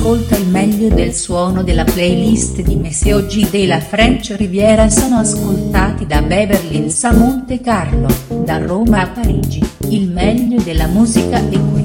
Ascolta il meglio del suono della playlist di Messi oggi della French Riviera sono ascoltati da Beverly Hills a Monte Carlo, da Roma a Parigi, il meglio della musica è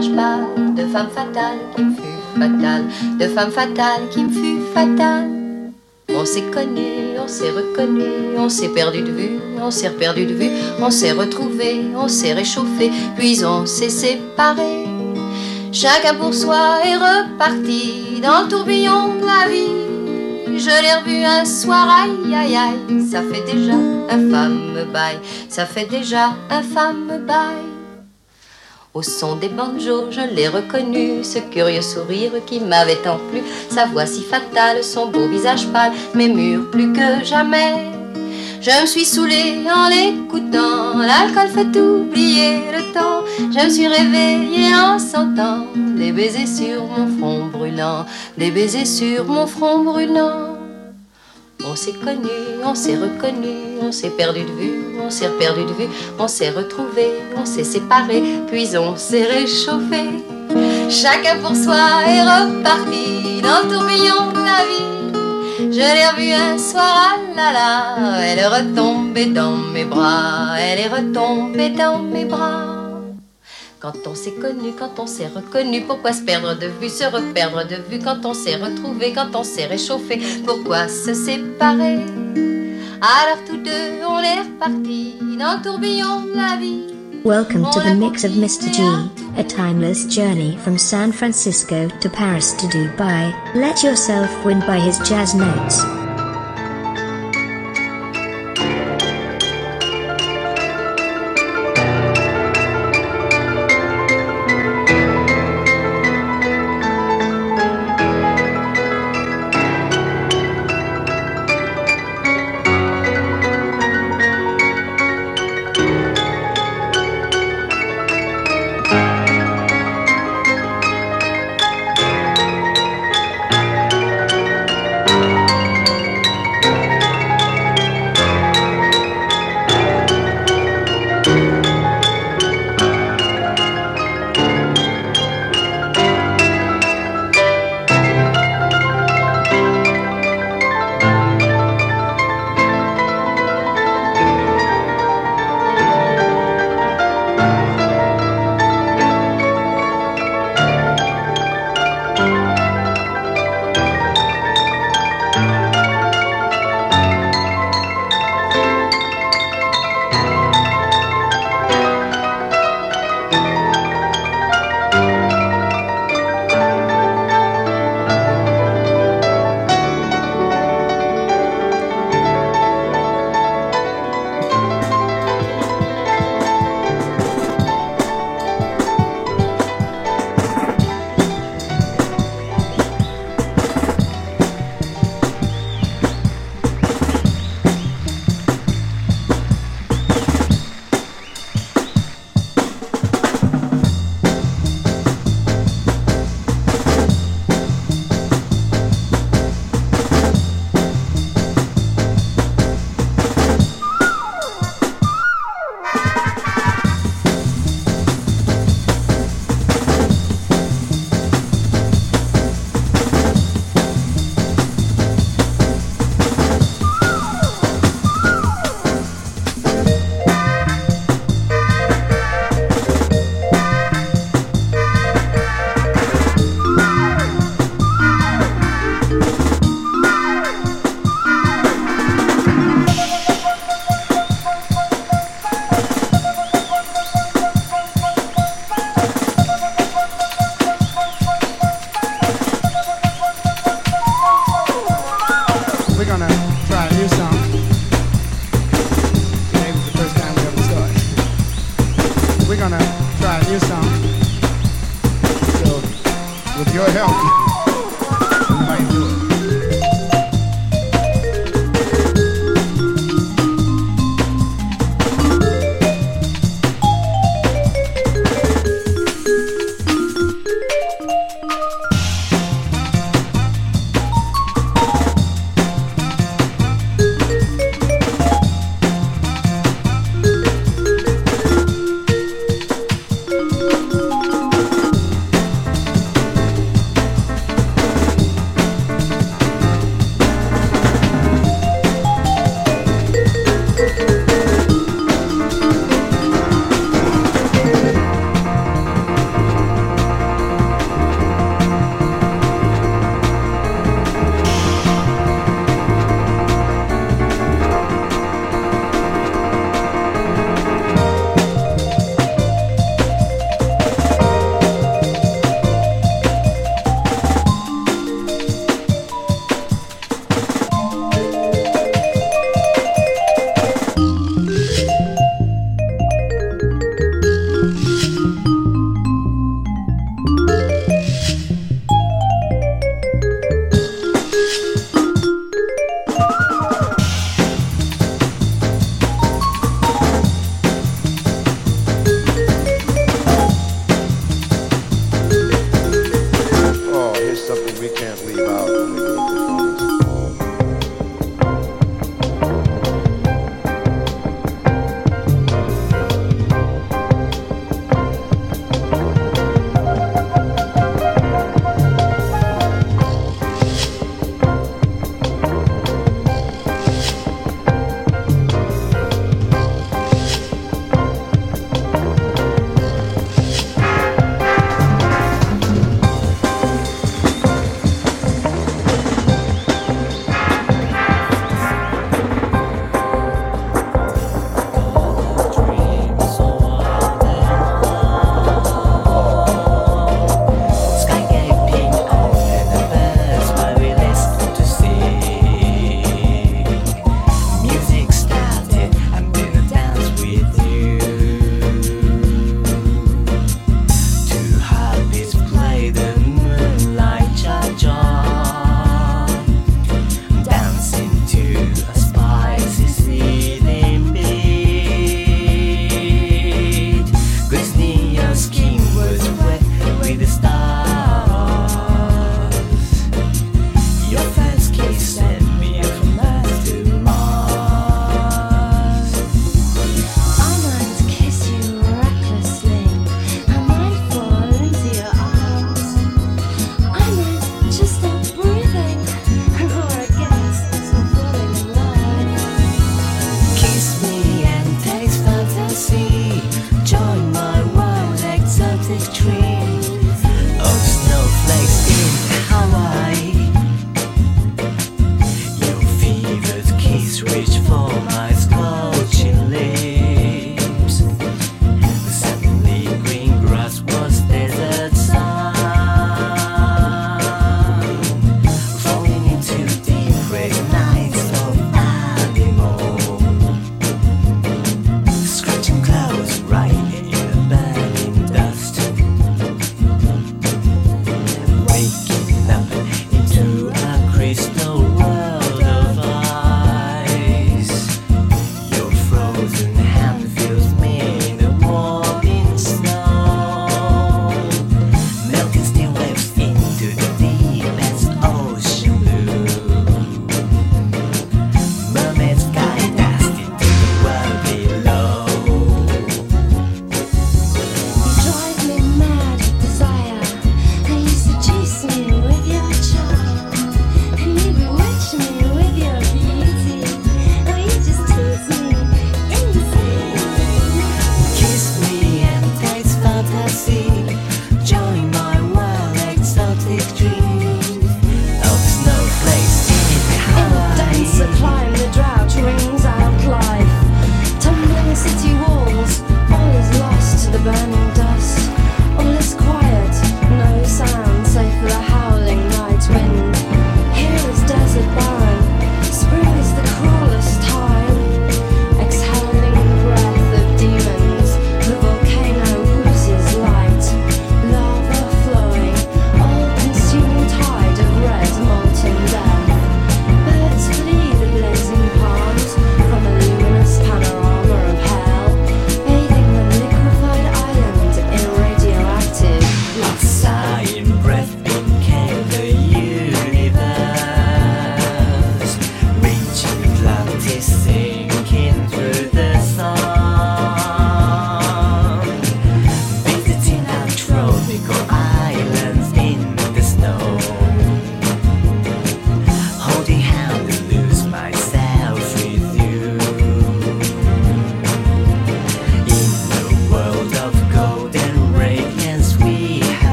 visage pâle, de femme fatale qui me fut fatale, de femme fatale qui me fut fatale. On s'est connu, on s'est reconnu, on s'est perdu de vue, on s'est perdu de vue, on s'est retrouvé, on s'est réchauffé, puis on s'est séparé. Chacun pour soi est reparti dans le tourbillon de la vie. Je l'ai revu un soir, aïe aïe aïe, ça fait déjà un femme bail, ça fait déjà un femme bail. Au son des banjos, je l'ai reconnu, ce curieux sourire qui m'avait tant plu, sa voix si fatale, son beau visage pâle, mes murs plus que jamais. Je me suis saoulée en l'écoutant, l'alcool fait oublier le temps. Je me suis réveillée en sentant des baisers sur mon front brûlant, des baisers sur mon front brûlant. On s'est connu, on s'est reconnu, on s'est perdu de vue, on s'est perdu de vue, on s'est retrouvé, on s'est séparé, puis on s'est réchauffé. Chacun pour soi est reparti dans le tourbillon de la vie. Je l'ai revue un soir, ah là là, elle est retombée dans mes bras, elle est retombée dans mes bras. Quand on s'est connu, quand on s'est reconnu, pourquoi se perdre de vue, se reperdre de vue? Quand on s'est retrouvé, quand on s'est réchauffé, pourquoi se séparer? Alors tous deux, on est repartis dans le tourbillon de la vie. Welcome to the mix of Mr. G, a timeless journey from San Francisco to Paris to Dubai. Let yourself win by his jazz notes.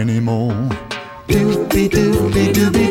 anymore. Doopy doopy doopy.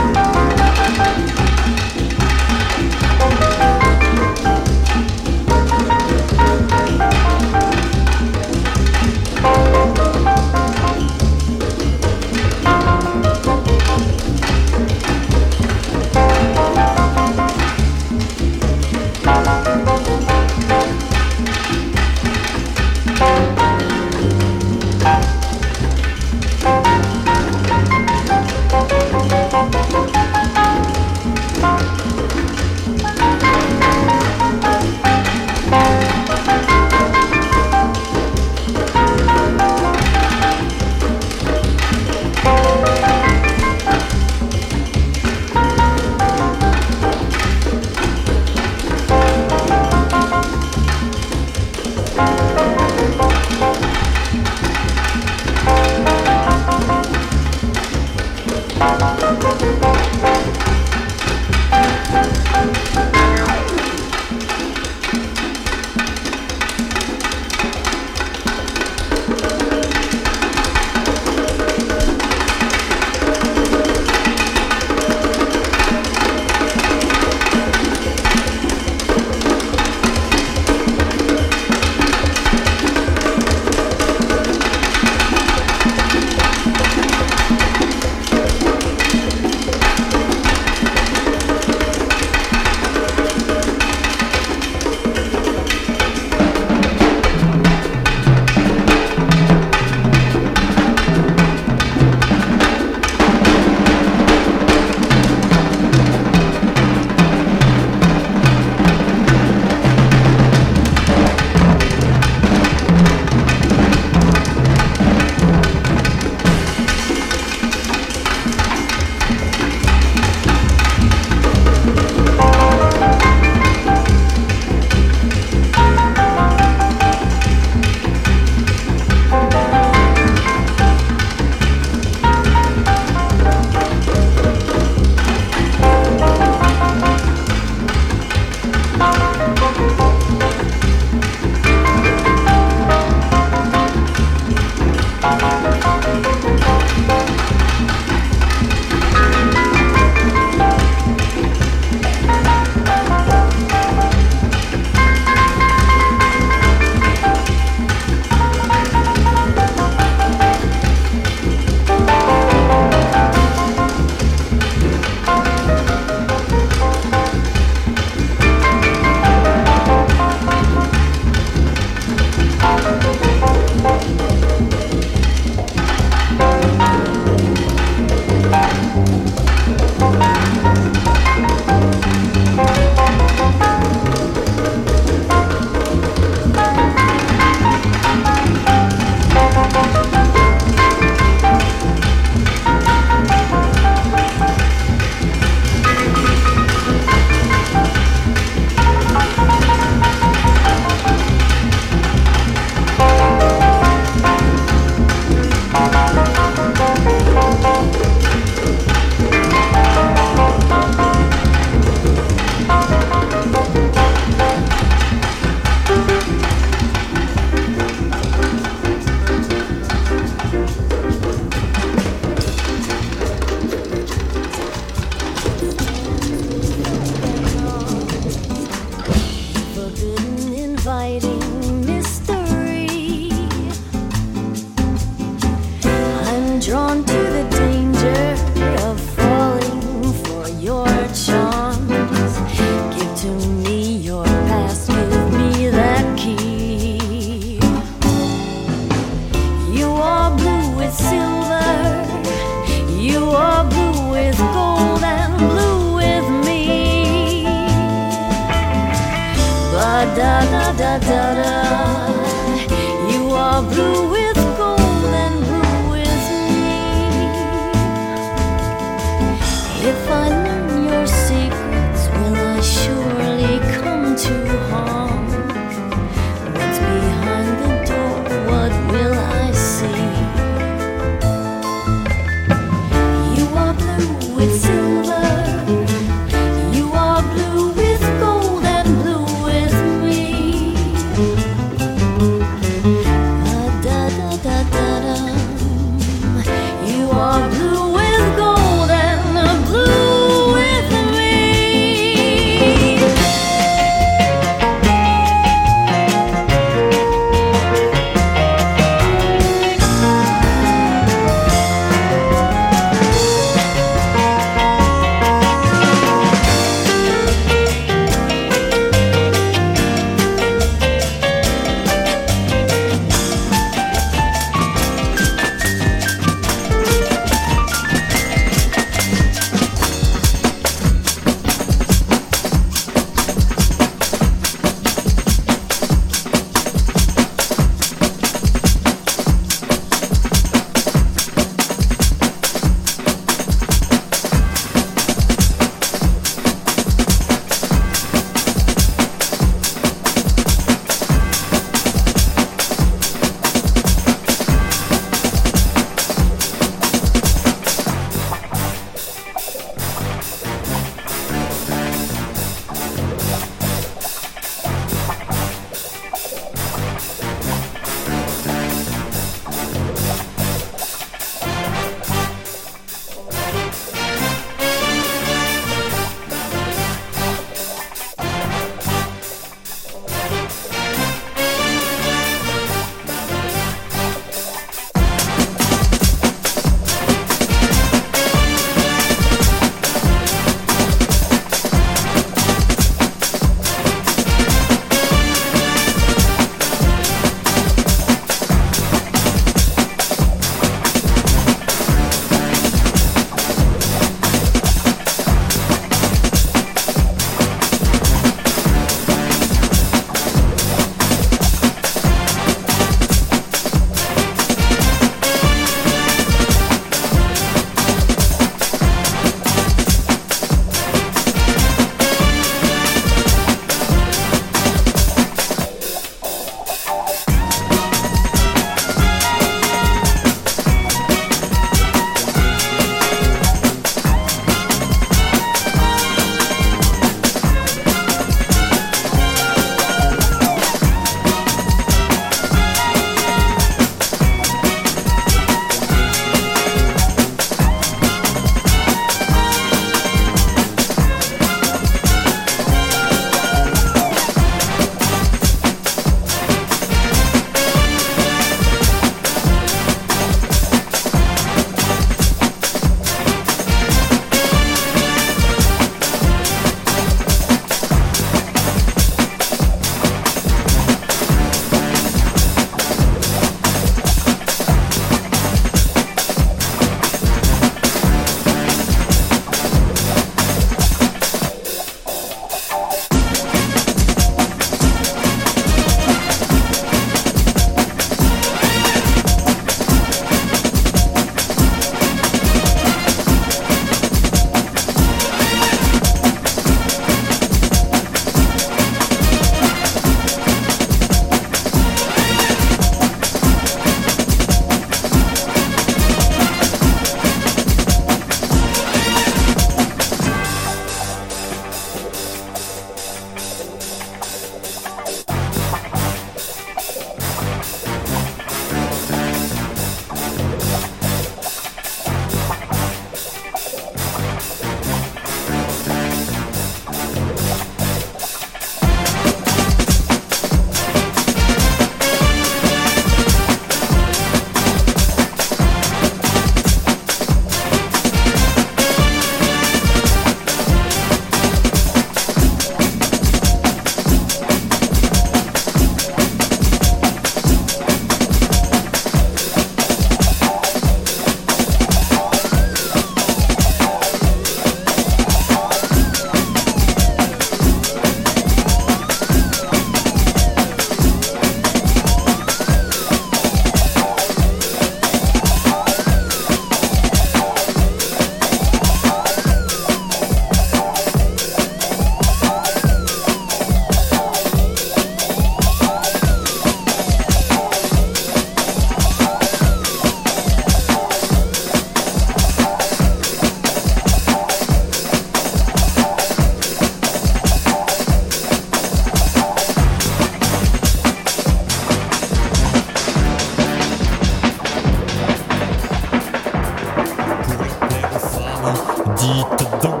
dites donc,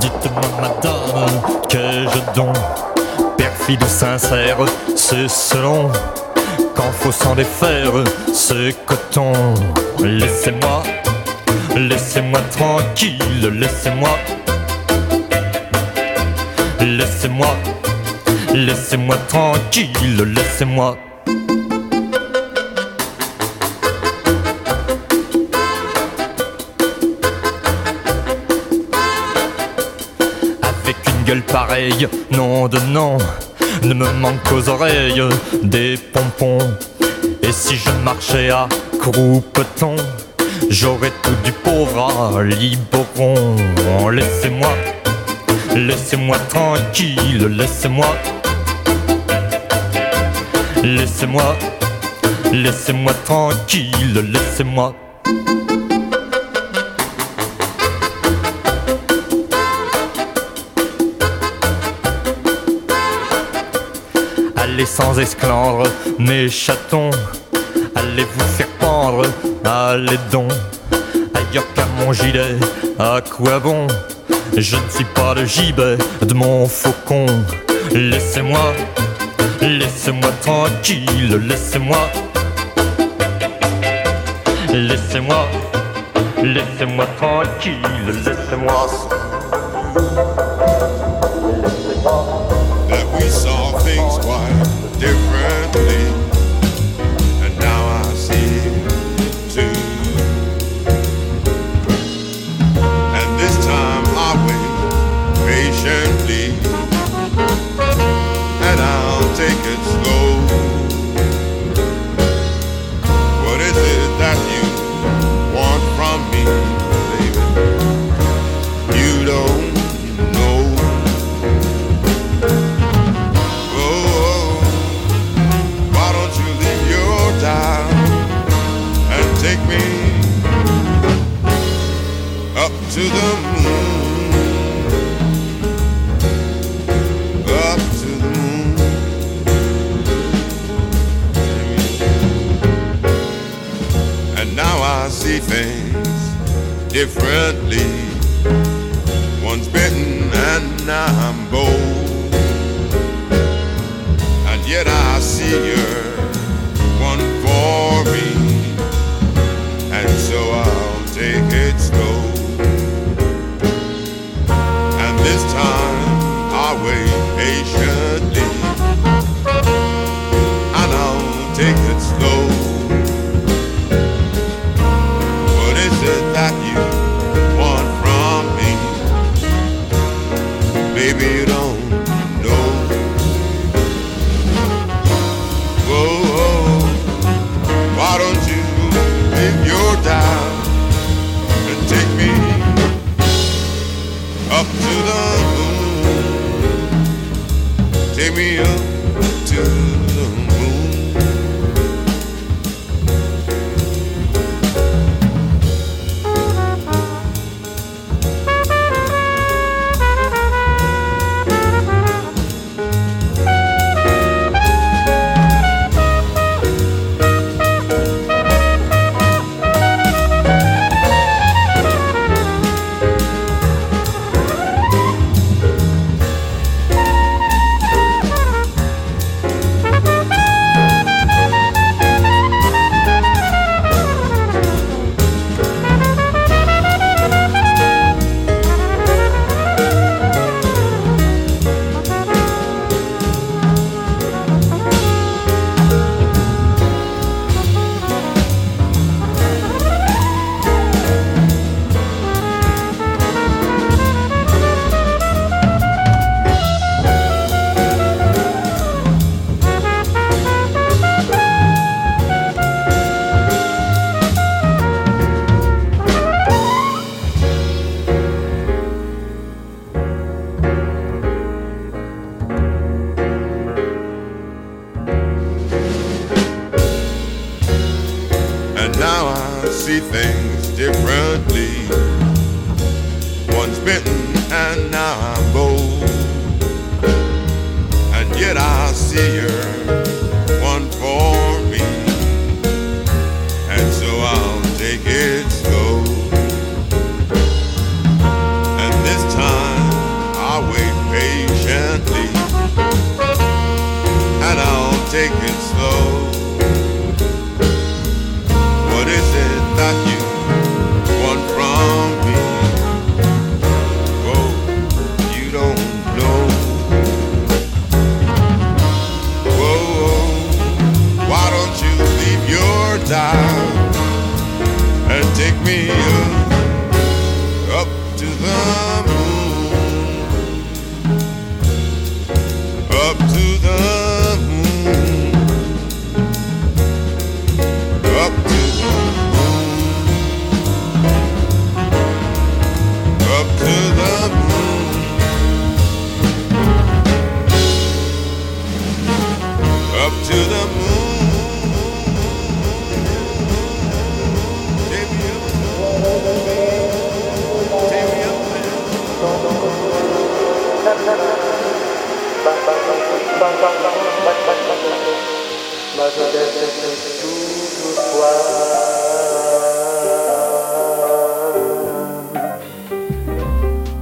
dites-moi madame, que je donne. Perfide ou sincère, c'est selon. Quand faut s'en défaire, ce coton. Laissez-moi, laissez-moi tranquille, laissez-moi. Laissez-moi, laissez-moi tranquille, laissez-moi. Gueule pareille, non de non, ne me manque qu'aux oreilles des pompons. Et si je marchais à croupeton, j'aurais tout du pauvre à Liboron. Laissez-moi, laissez-moi tranquille, laissez-moi. Laissez-moi, laissez-moi tranquille, laissez-moi. Allez sans esclandre, mes chatons, allez vous faire pendre, allez donc, ailleurs qu'à mon gilet, à quoi bon? Je ne suis pas le gibet de mon faucon, laissez-moi, laissez-moi tranquille, laissez-moi, laissez-moi, laissez-moi tranquille, laissez-moi.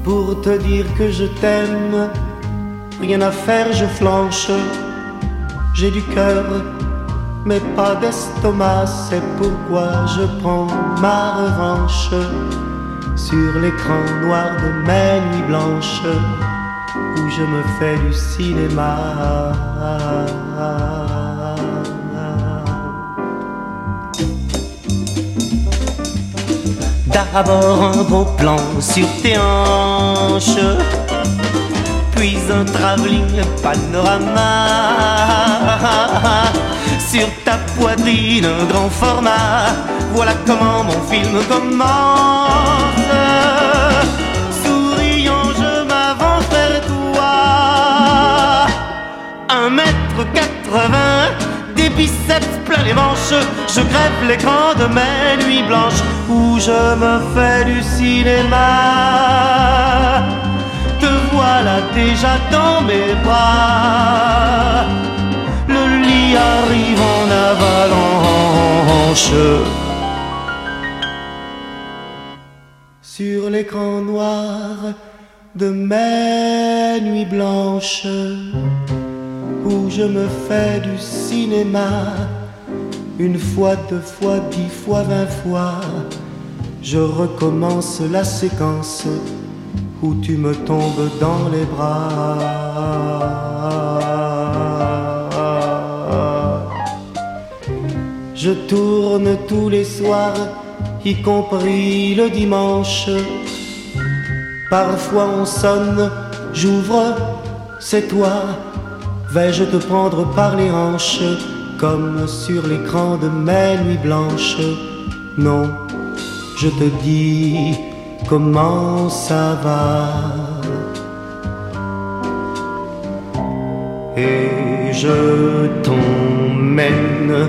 Pour te dire que je t'aime, rien à faire, je flanche. J'ai du cœur, mais pas d'estomac, c'est pourquoi je prends ma revanche sur l'écran noir de mes nuits blanches je me fais du cinéma. D'abord un beau plan sur tes hanches, puis un travelling panorama. Sur ta poitrine, un grand format. Voilà comment mon film commence. 1 mètre 80, des biceps plein les manches, je crève l'écran de mes nuits blanches où je me fais du cinéma. Te voilà déjà dans mes bras, le lit arrive en avalanche. Sur l'écran noir de mes nuits blanches où je me fais du cinéma une fois, deux fois, dix fois, vingt fois. Je recommence la séquence où tu me tombes dans les bras. Je tourne tous les soirs, y compris le dimanche. Parfois on sonne, j'ouvre, c'est toi. Vais-je te prendre par les hanches comme sur l'écran de mes nuits blanches? Non, je te dis comment ça va. Et je t'emmène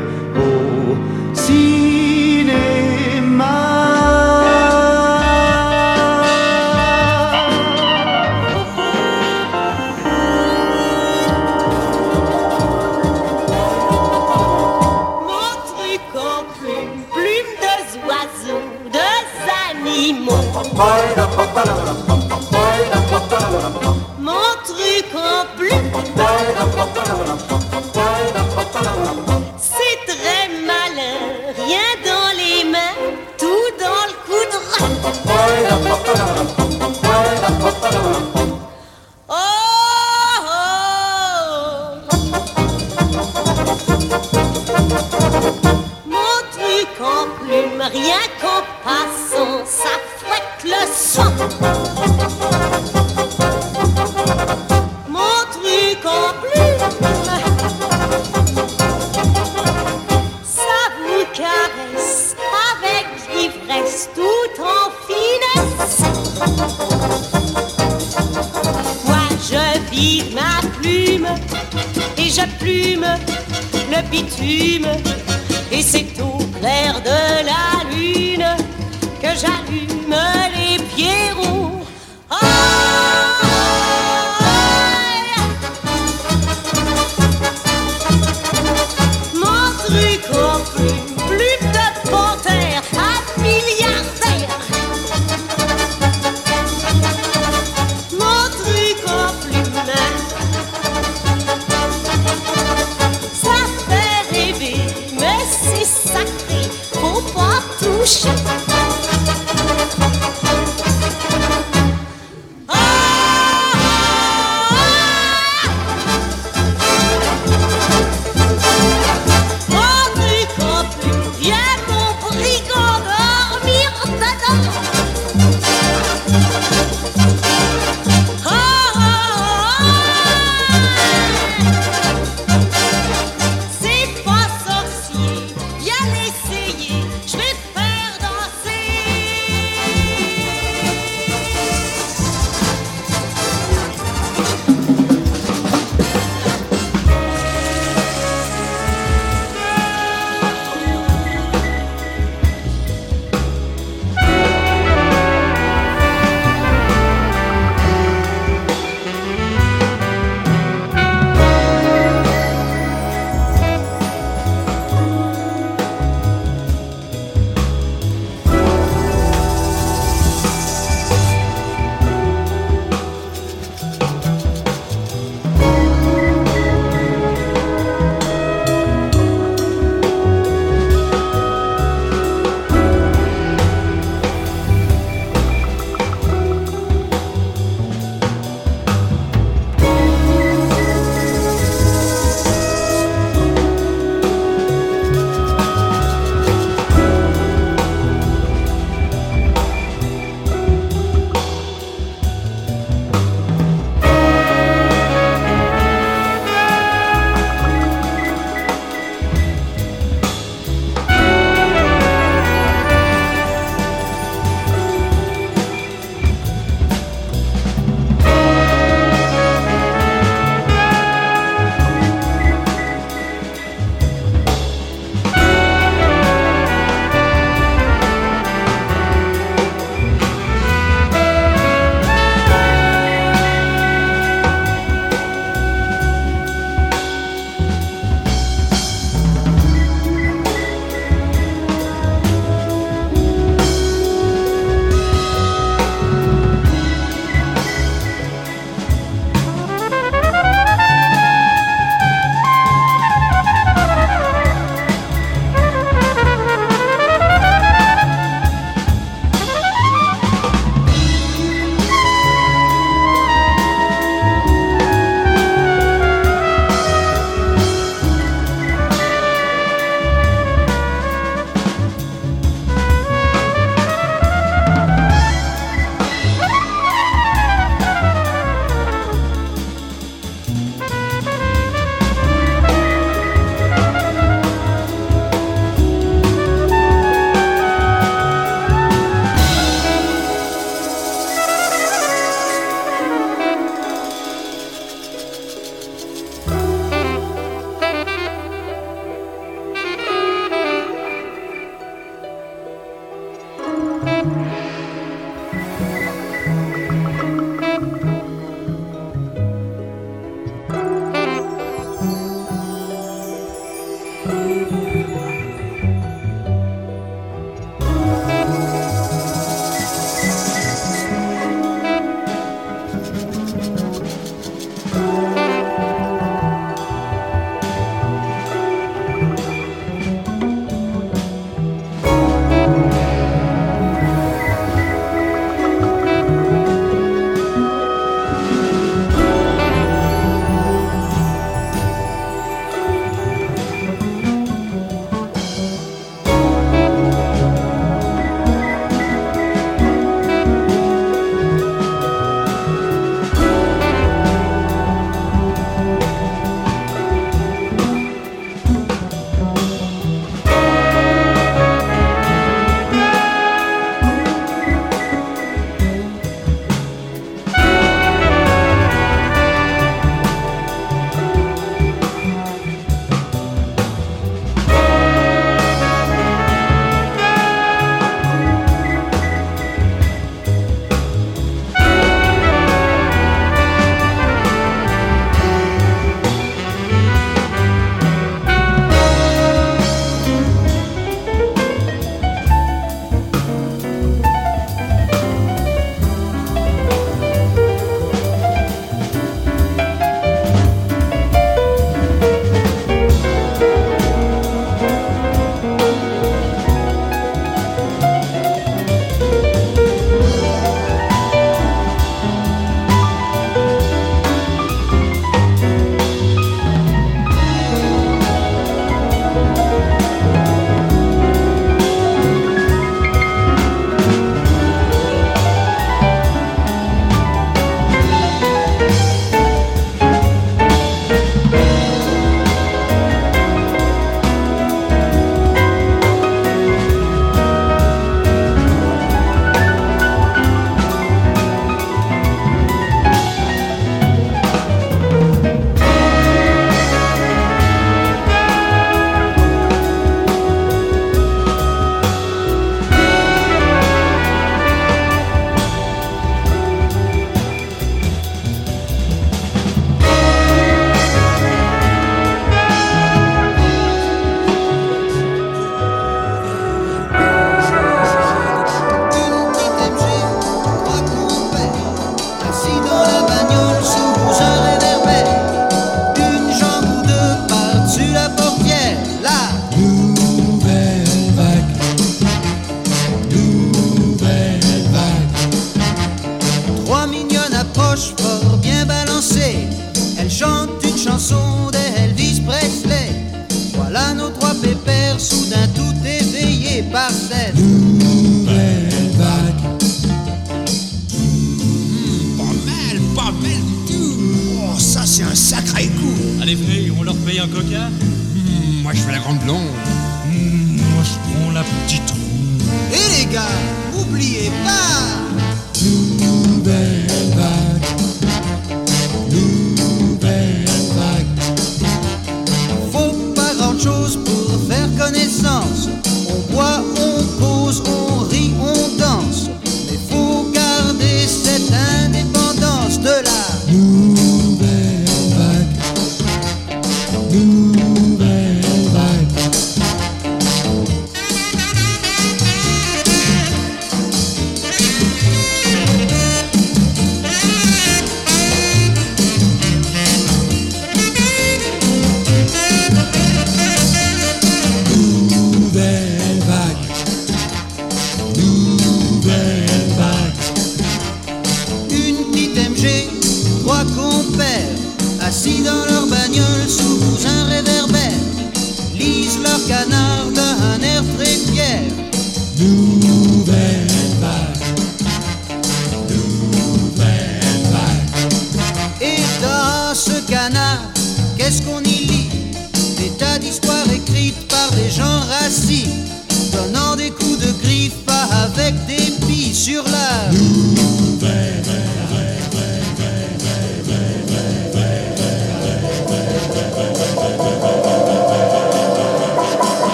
Mon truc en plume, c'est très malin, rien dans les mains, tout dans le coudron. Oh, oh. Mon truc en plume, rien ma plume et je plume le bitume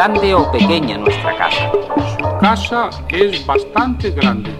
grande o pequeña nuestra casa? Su casa es bastante grande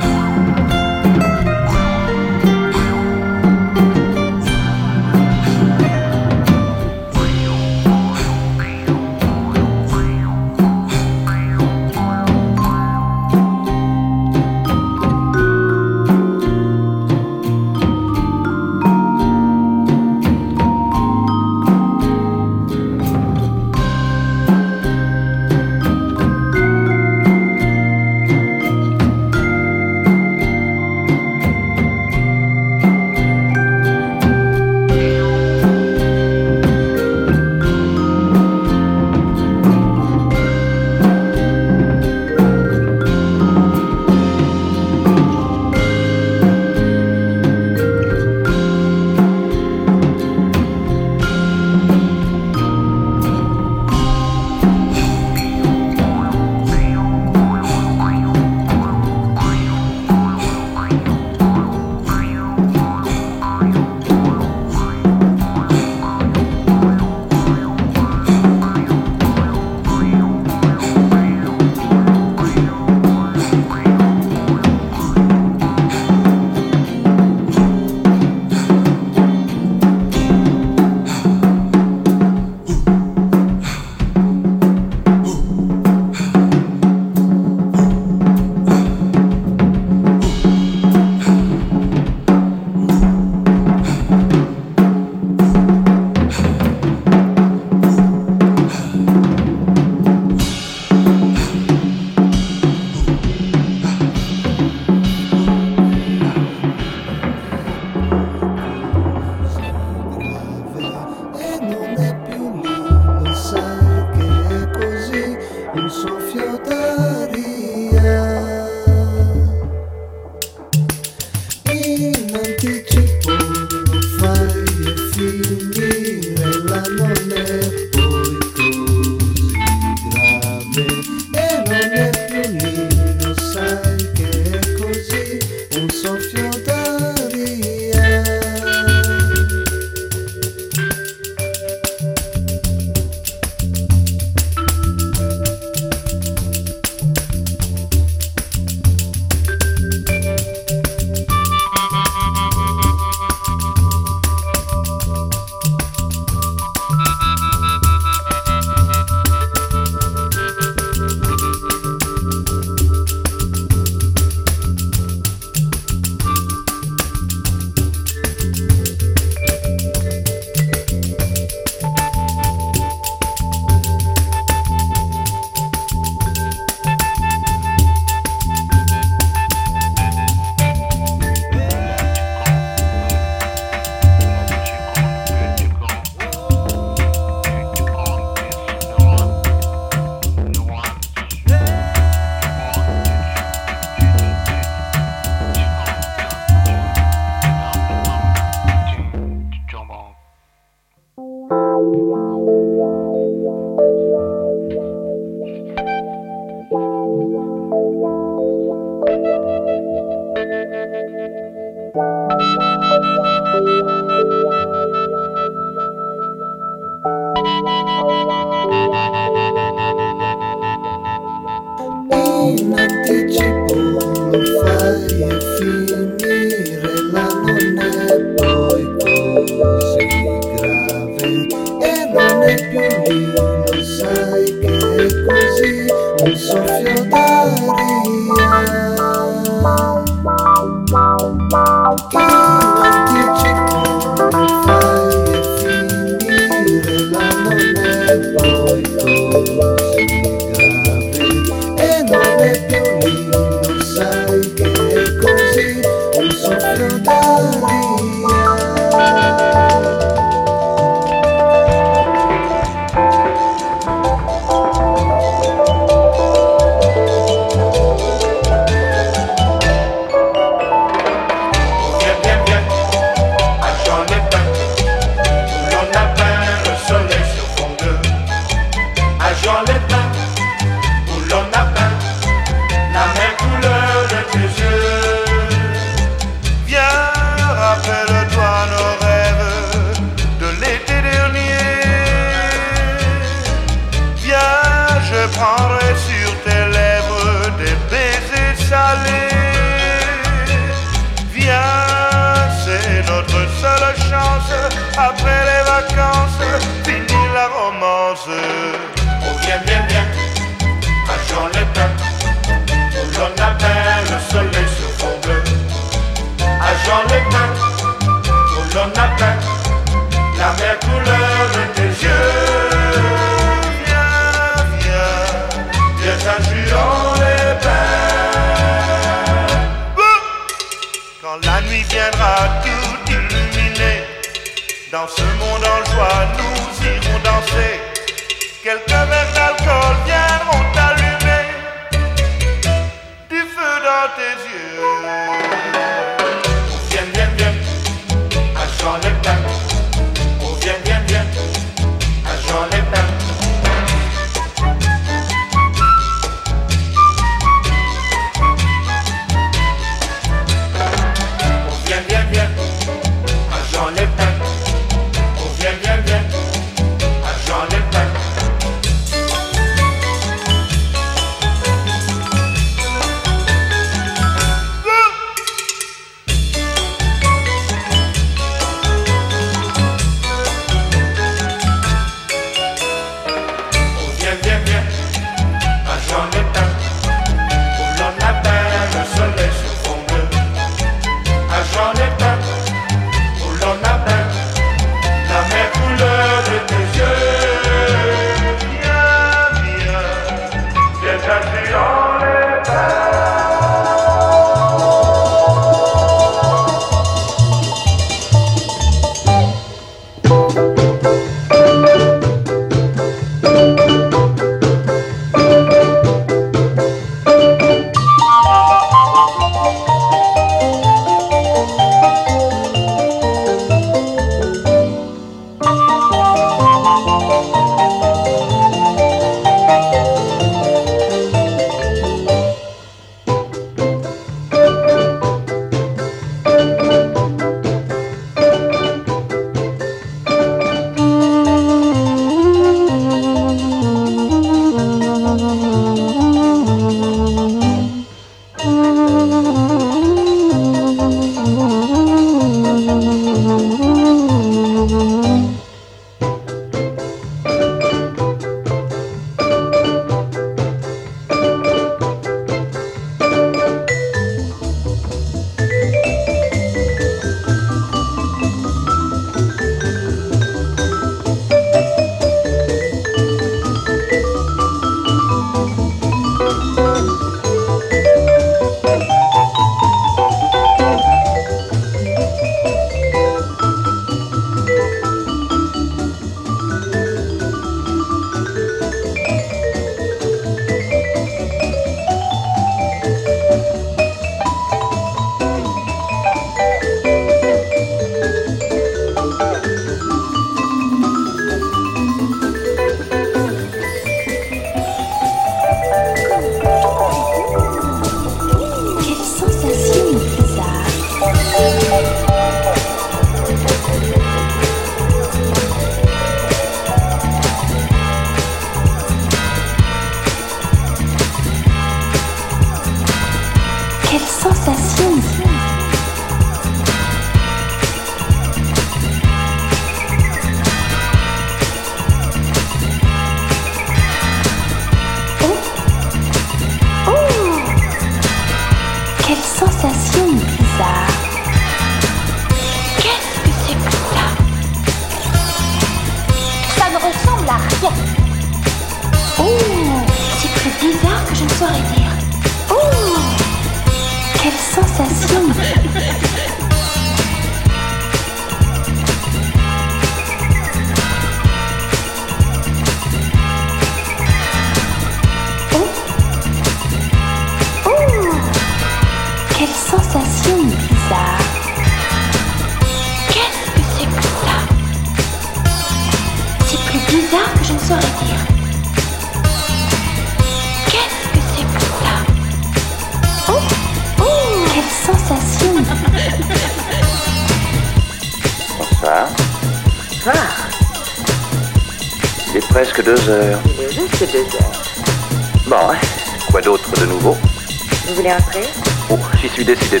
suis décidé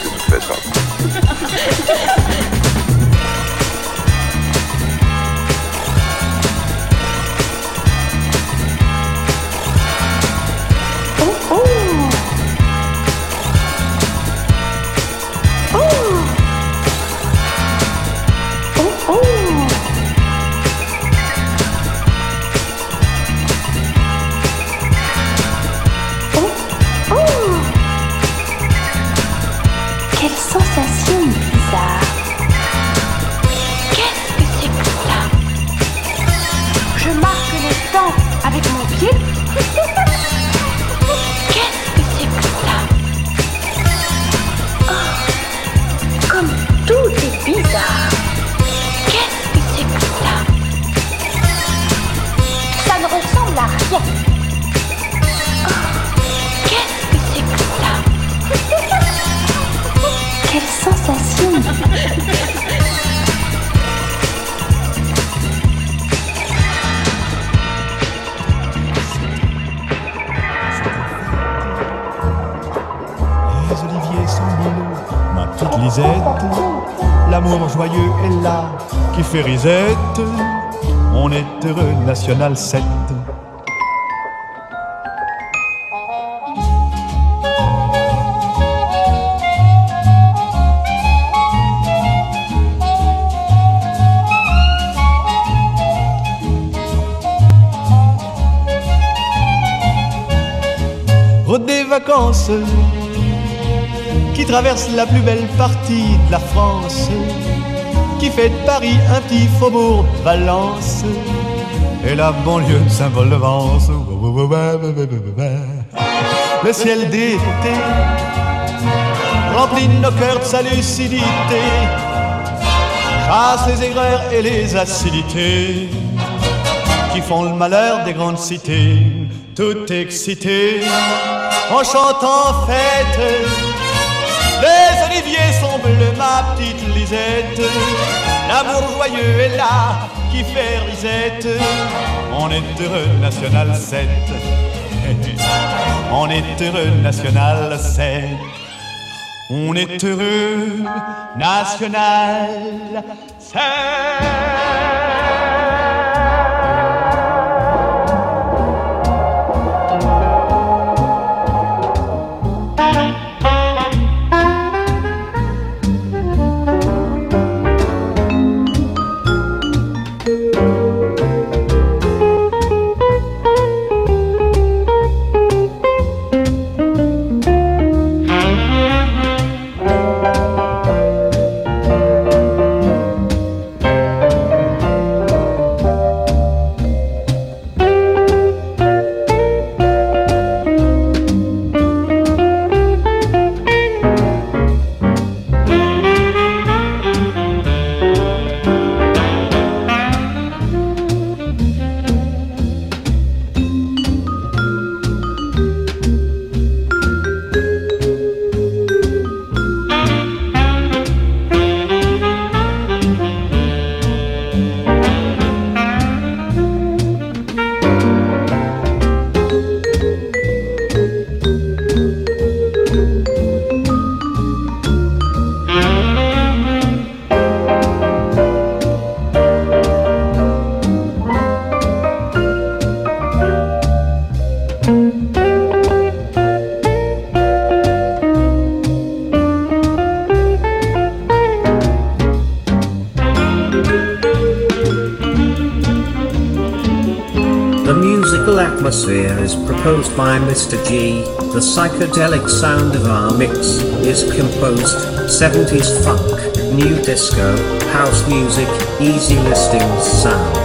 heureux, National 7. Route des vacances qui traverse la plus belle partie de la France, qui fait de Paris un petit faubourg Valence et la banlieue symbole de Vence. Le ciel d'été remplit nos cœurs de sa lucidité, chasse les aigreurs et les acidités qui font le malheur des grandes cités, tout excité en chantant fête. Les oliviers sont bleus, ma petite Lisette. L'amour joyeux est là, qui fait risette. On est heureux, National 7. On est heureux, National 7. On est heureux, National 7. By Mr. G. The psychedelic sound of our mix is composed 70s funk, new disco, house music, easy listening sounds.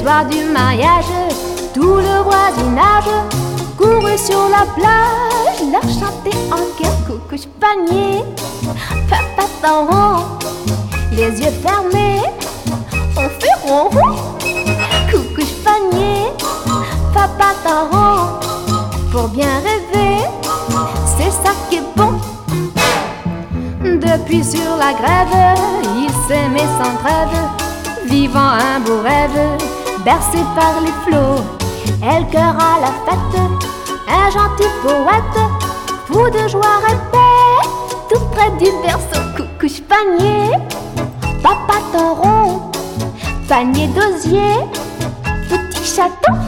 Soir du mariage, tout le voisinage courut sur la plage, leur chanter en cœur coucou panier. Papa rond, les yeux fermés, on fait ronron. Coucou panier, papa rond, pour bien rêver, c'est ça qui est bon. Depuis sur la grève, il s'aimait sans trêve vivant un beau rêve, bercé par les flots. Elle cœur à la fête, un gentil poète, fou de joie répète, tout près du berceau, coucou panier, papa tauron, panier d'osier, petit chaton,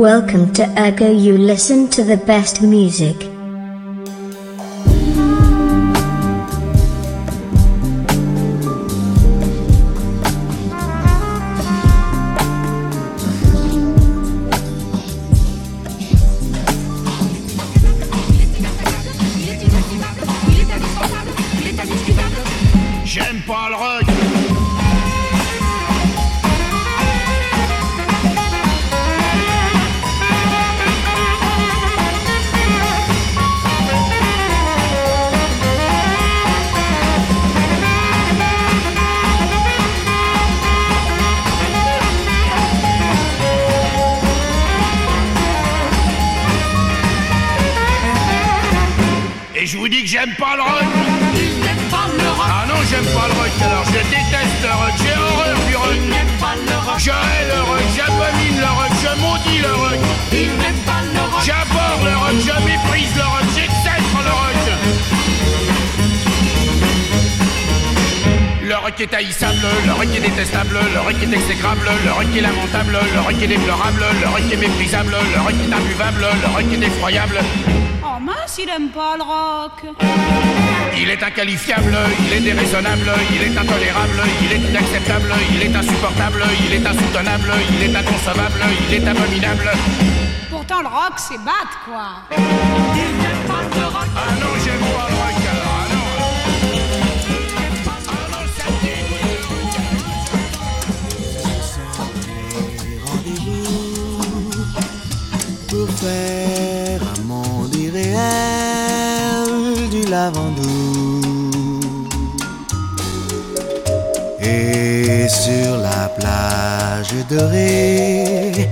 Welcome to Ergo. You listen to the best music. Rock est déplorable, le rock est méprisable, le rock est imbuvable, le rock est effroyable. Oh mince, il aime pas le rock. Il est inqualifiable, il est déraisonnable, il est intolérable, il est inacceptable, il est insupportable, il est insoutenable, il est inconcevable, il est abominable. Pourtant, le rock, c'est bat, quoi. Du lavandou. Et sur la plage dorée,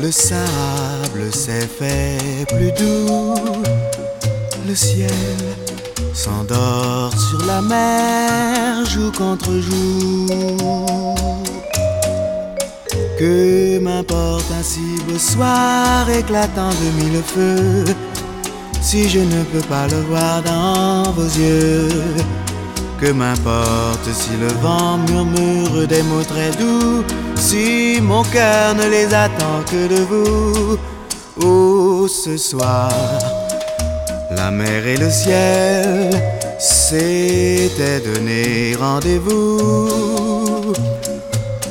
le sable s'est fait plus doux. Le ciel s'endort sur la mer, joue contre jour. Que m'importe un si beau soir éclatant de mille feux, si je ne peux pas le voir dans vos yeux. Que m'importe si le vent murmure des mots très doux, si mon cœur ne les attend que de vous. Oh, ce soir, la mer et le ciel s'étaient donné rendez-vous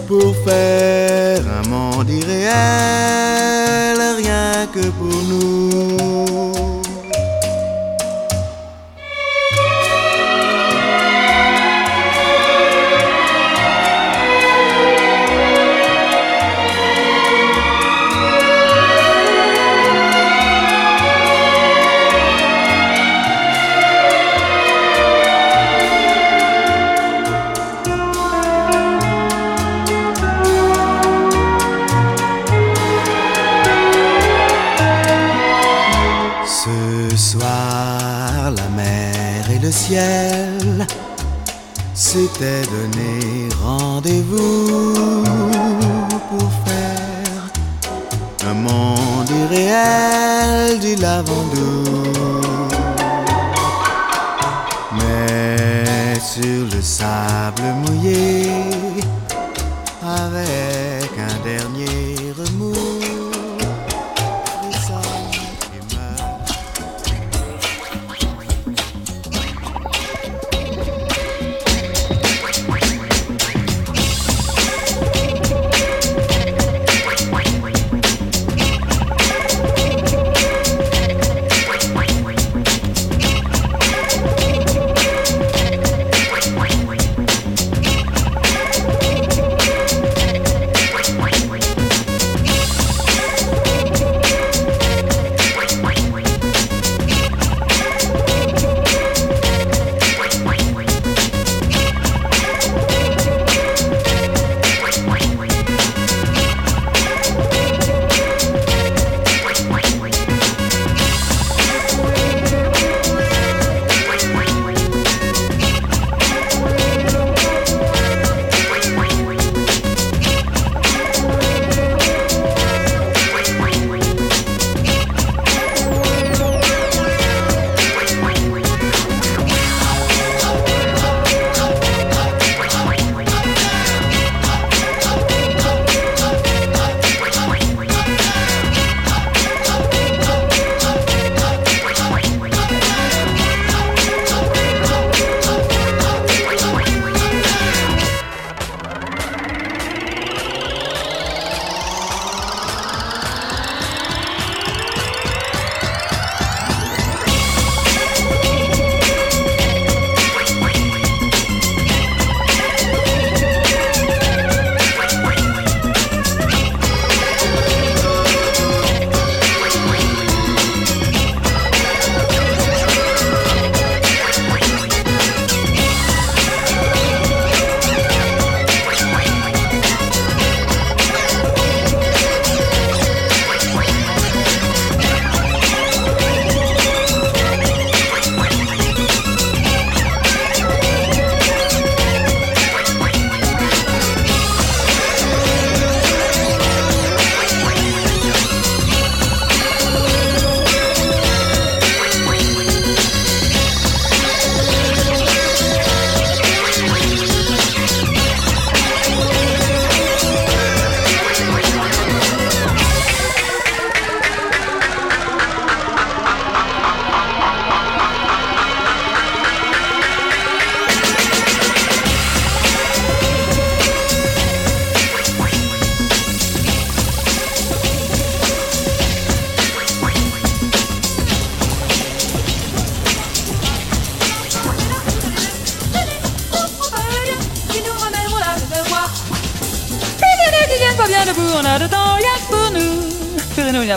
pour faire un monde irréel, rien que pour nous. S'étaient donné rendez-vous pour faire un monde irréel du lavandou. Mais sur le sable mouillé,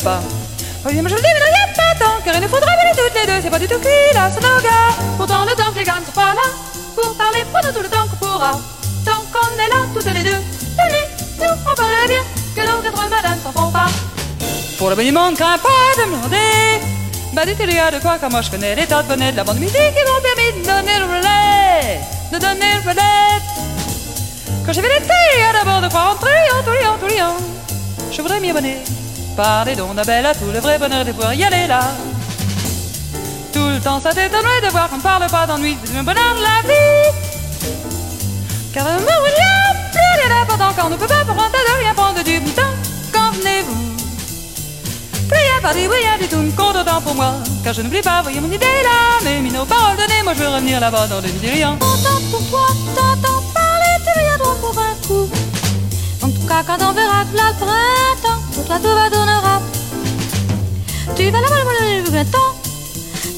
Pas. Oui, mais je le dis, mais il n'y a pas tant, car il nous faudrait voler toutes les deux, c'est pas du tout cuit là, nos gars. Pourtant, le temps que les gars ne sont pas là, pour parler, prenons tout le temps qu'on pourra. Tant qu'on est là, toutes les deux, tenez, nous, on parlerait bien que nos quatre madames s'en font pas. Pour le monument, ne crains pas de me demander. Bah, dites-lui de quoi, car moi je connais les tas de bonnets de la bande musique qui m'ont permis de donner le relais, de donner le relais. Quand j'ai vu les filles, d'abord de croire en triant, triant, triant, je voudrais m'y abonner. Parler dont belle à tout le vrai bonheur de pouvoir y aller là. Tout le temps, ça t'étonnerait de voir qu'on parle pas d'ennui, c'est le bonheur de la vie. Car le moment où il n'y a plus rien ne peut pas prendre de rien prendre du temps, quand venez-vous Plus rien oui, rien du tout, compte autant pour moi. Car je n'oublie pas, voyez mon idée là, mais mis nos paroles données, moi je veux revenir là-bas dans le rien. Content pour toi, t'entends parler, tu viendras pour un coup. En tout cas, quand on verra que pour toi tout va donnera. Tu vas là-bas le printemps.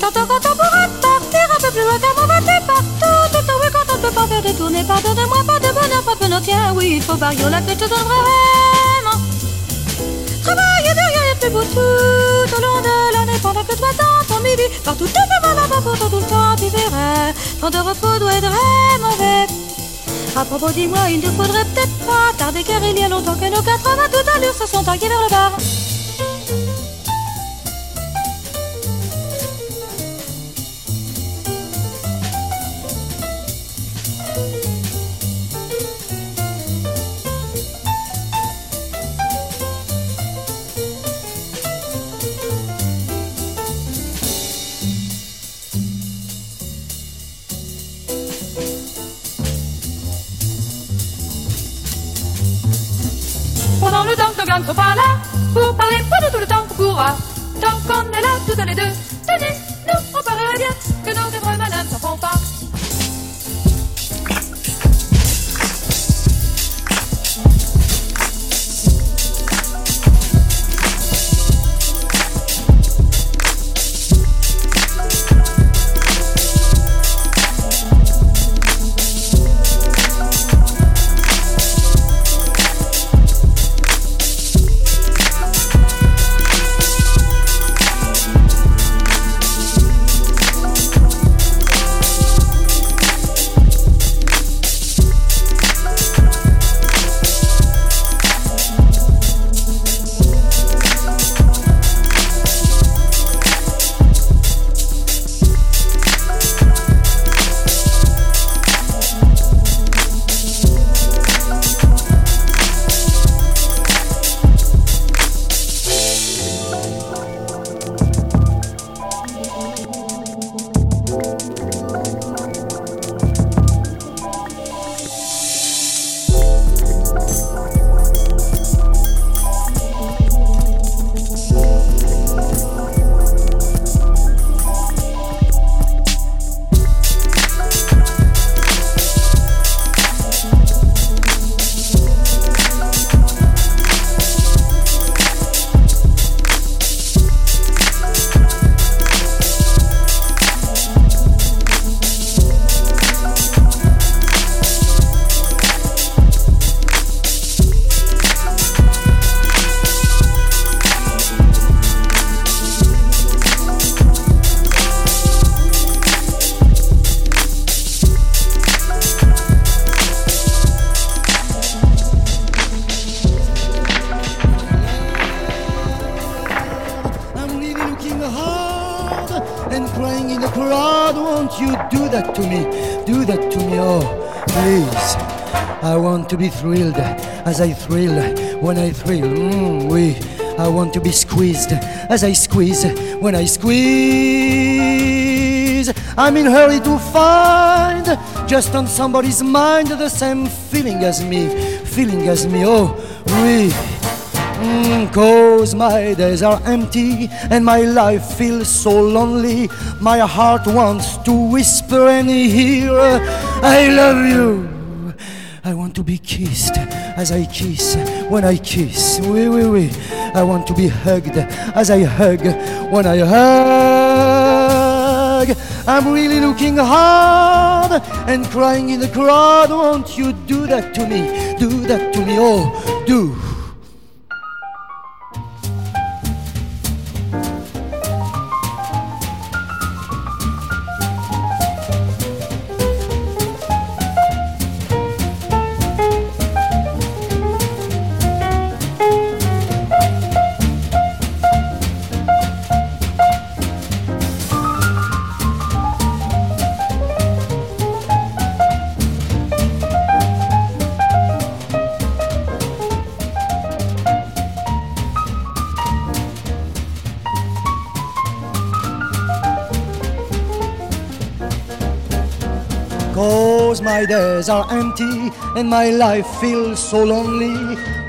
Tantôt quand on pourra partir un peu plus loin, car on va partout. Tout quand on ne peut pas faire des tournées, pardonne-moi, pas de bonheur, pas de bonheur. Tiens, oui, il faut barrer la que je te donne vraiment. Travaille de rien et plus beau tout au long de l'année pendant que toi dans ton midi. Partout là-bas pour toi tout le temps, tu verras. Ton de repos doit être mauvais. À propos, dis-moi, il ne faudrait peut-être pas tarder car il y a longtemps que nos 80 tout allure se sont tagués vers le bar. As I squeeze when I squeeze. I'm in hurry to find just on somebody's mind the same feeling as me, feeling as me. Oh, oui. Mm, Cause my days are empty and my life feels so lonely. My heart wants to whisper and hear, I love you. I want to be kissed as I kiss when I kiss. Oui, oui, oui. I want to be hugged as I hug when I hug. I'm really looking hard and crying in the crowd. Won't you do that to me? Do that to me. Oh, do. Days are empty and my life feels so lonely.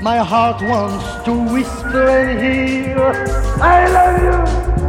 My heart wants to whisper and hear, I love you.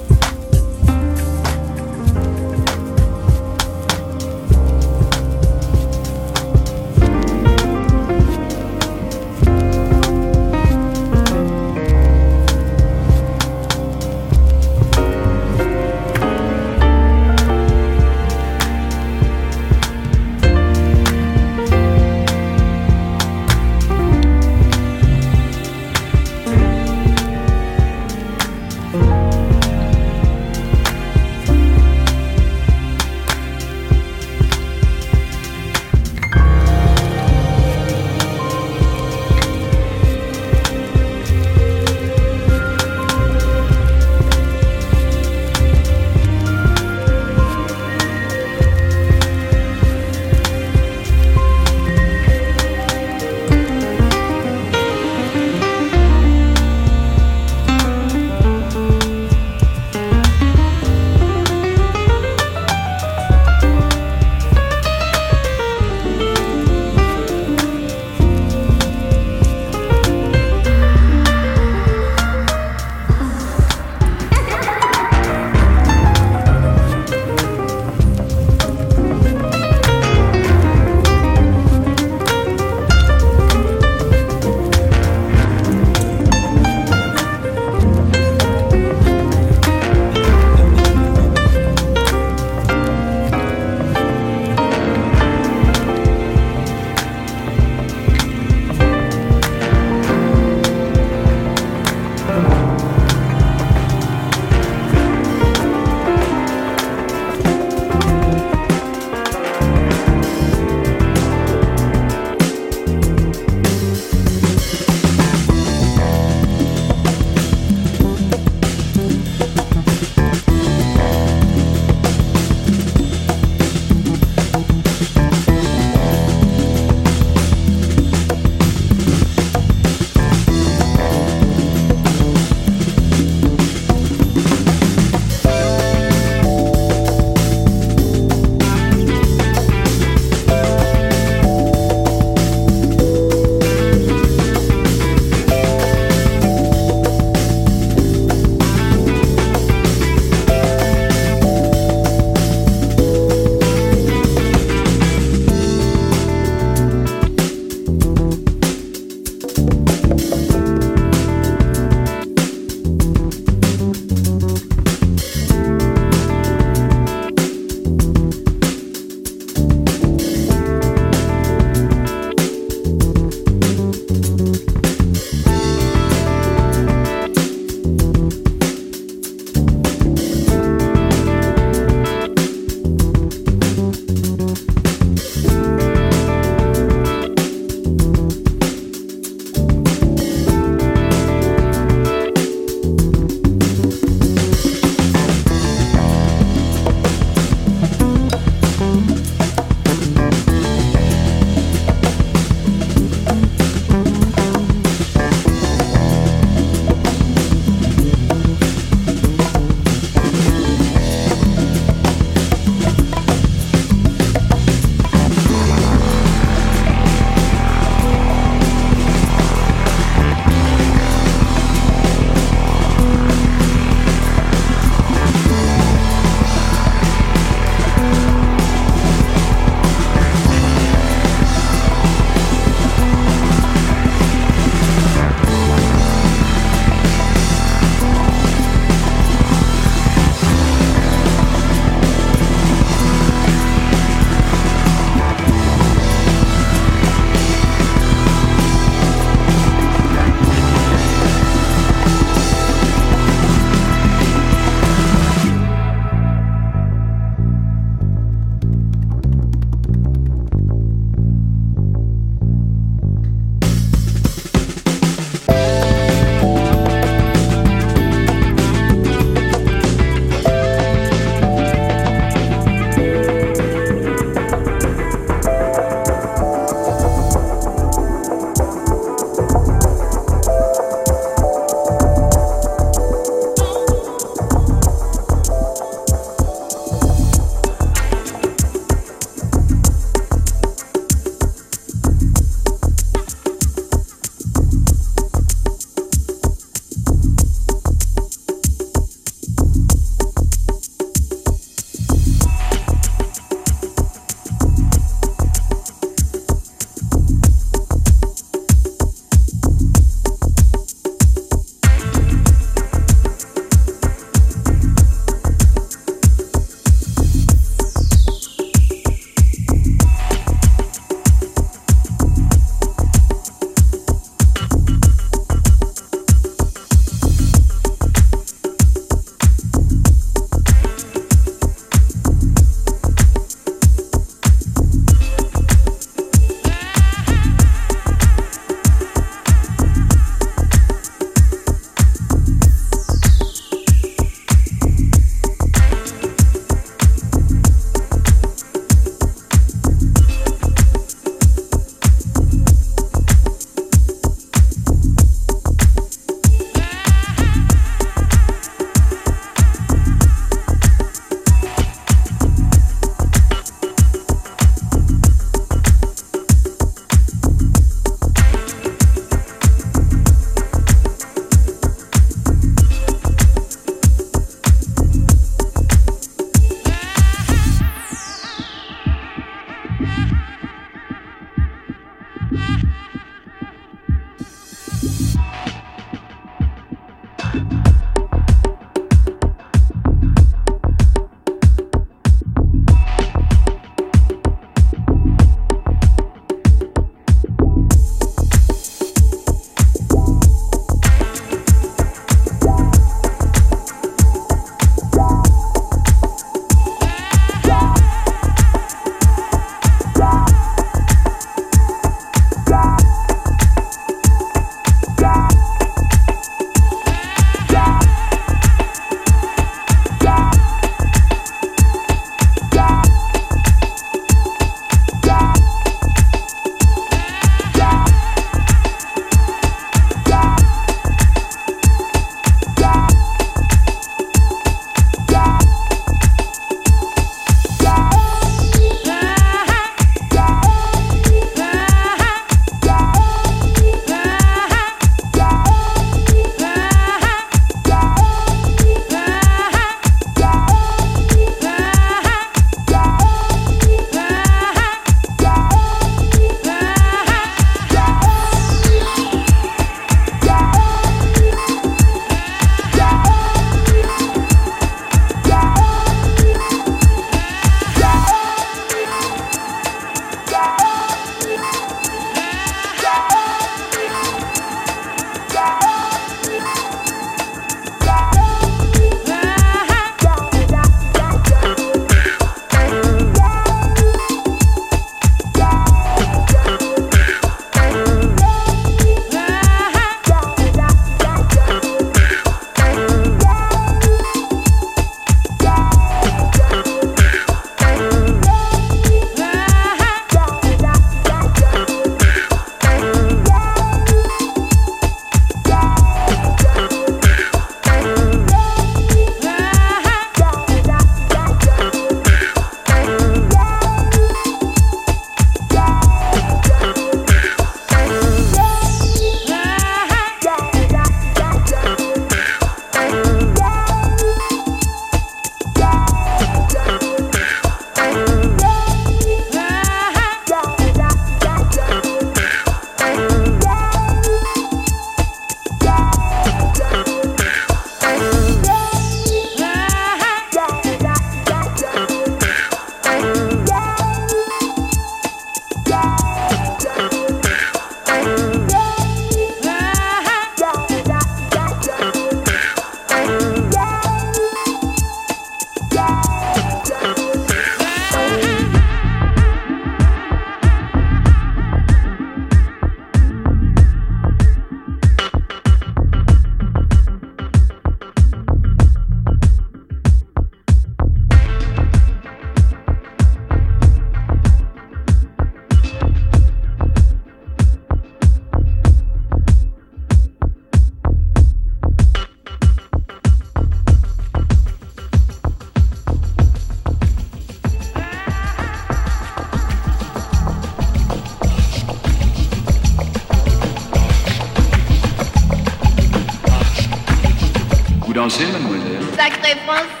Sacré français.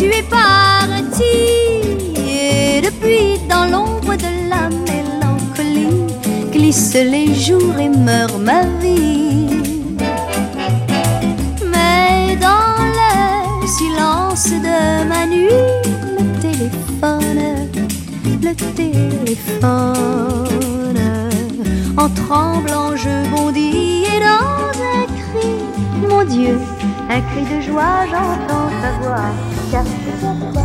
Tu es parti. Et depuis, dans l'ombre de la mélancolie, glissent les jours et meurt ma vie. Mais dans le silence de ma nuit, le téléphone, le téléphone. En tremblant, je bondis et dans un cri, mon Dieu, un cri de joie, j'entends ta voix. Car c'est